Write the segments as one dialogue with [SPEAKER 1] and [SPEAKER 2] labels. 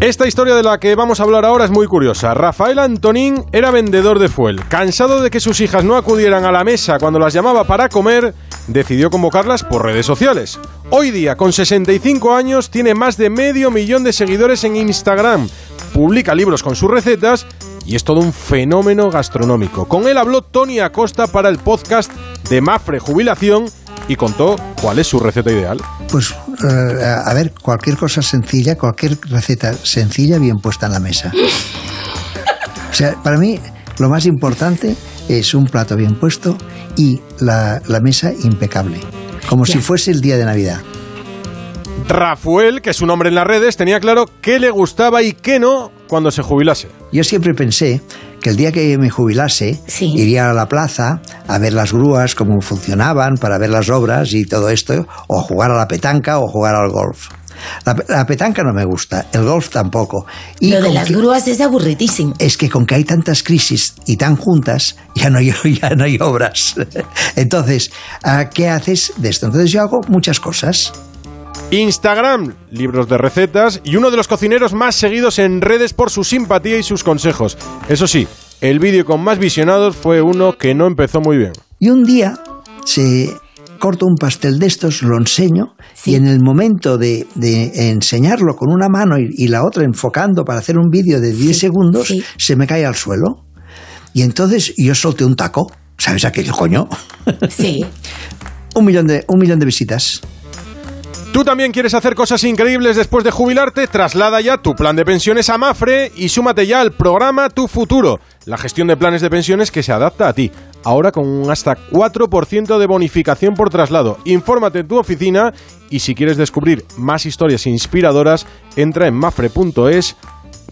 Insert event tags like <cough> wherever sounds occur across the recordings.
[SPEAKER 1] Esta historia de la que vamos a hablar ahora es muy curiosa. Rafael Antonín era vendedor de fuel. Cansado de que sus hijas no acudieran a la mesa cuando las llamaba para comer, decidió convocarlas por redes sociales. Hoy día, con 65 años, tiene más de medio millón de seguidores en Instagram. Publica libros con sus recetas y es todo un fenómeno gastronómico. Con él habló Tony Acosta para el podcast de Mafre Jubilación y contó cuál es su receta ideal.
[SPEAKER 2] Pues, eh, a ver, cualquier cosa sencilla, cualquier receta sencilla bien puesta en la mesa. O sea, para mí lo más importante es un plato bien puesto y la, la mesa impecable, como si fuese el día de Navidad.
[SPEAKER 1] Rafael, que es un hombre en las redes, tenía claro qué le gustaba y qué no cuando se jubilase.
[SPEAKER 2] Yo siempre pensé que el día que me jubilase
[SPEAKER 3] Sí.
[SPEAKER 2] iría a la plaza a ver las grúas, cómo funcionaban, para ver las obras y todo esto, o jugar a la petanca o jugar al golf. La, la petanca no me gusta, el golf tampoco. Y
[SPEAKER 3] Lo de las
[SPEAKER 2] que-
[SPEAKER 3] grúas es aburridísimo.
[SPEAKER 2] es que con que hay tantas crisis y tan juntas, ya no hay, <laughs> ya no hay obras. Entonces, ¿a ¿qué haces de esto? Entonces yo hago muchas cosas.
[SPEAKER 1] Instagram, libros de recetas y uno de los cocineros más seguidos en redes por su simpatía y sus consejos. Eso sí, el vídeo con más visionados fue uno que no empezó muy bien.
[SPEAKER 2] Y un día se corto un pastel de estos, lo enseño,
[SPEAKER 3] Sí.
[SPEAKER 2] y en el momento de, de enseñarlo con una mano y, y la otra enfocando para hacer un vídeo de 10 segundos,
[SPEAKER 3] sí.
[SPEAKER 2] se me cae al suelo. Y entonces yo solté un taco. ¿Sabes aquello, coño?
[SPEAKER 3] Sí. <laughs>
[SPEAKER 2] un, millón de, un millón de visitas.
[SPEAKER 1] ¿Tú también quieres hacer cosas increíbles después de jubilarte? Traslada ya tu plan de pensiones a Mafre y súmate ya al programa Tu Futuro, la gestión de planes de pensiones que se adapta a ti. Ahora con un hasta 4% de bonificación por traslado. Infórmate en tu oficina y si quieres descubrir más historias inspiradoras, entra en mafre.es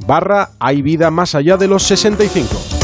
[SPEAKER 1] barra hay vida más allá de los 65.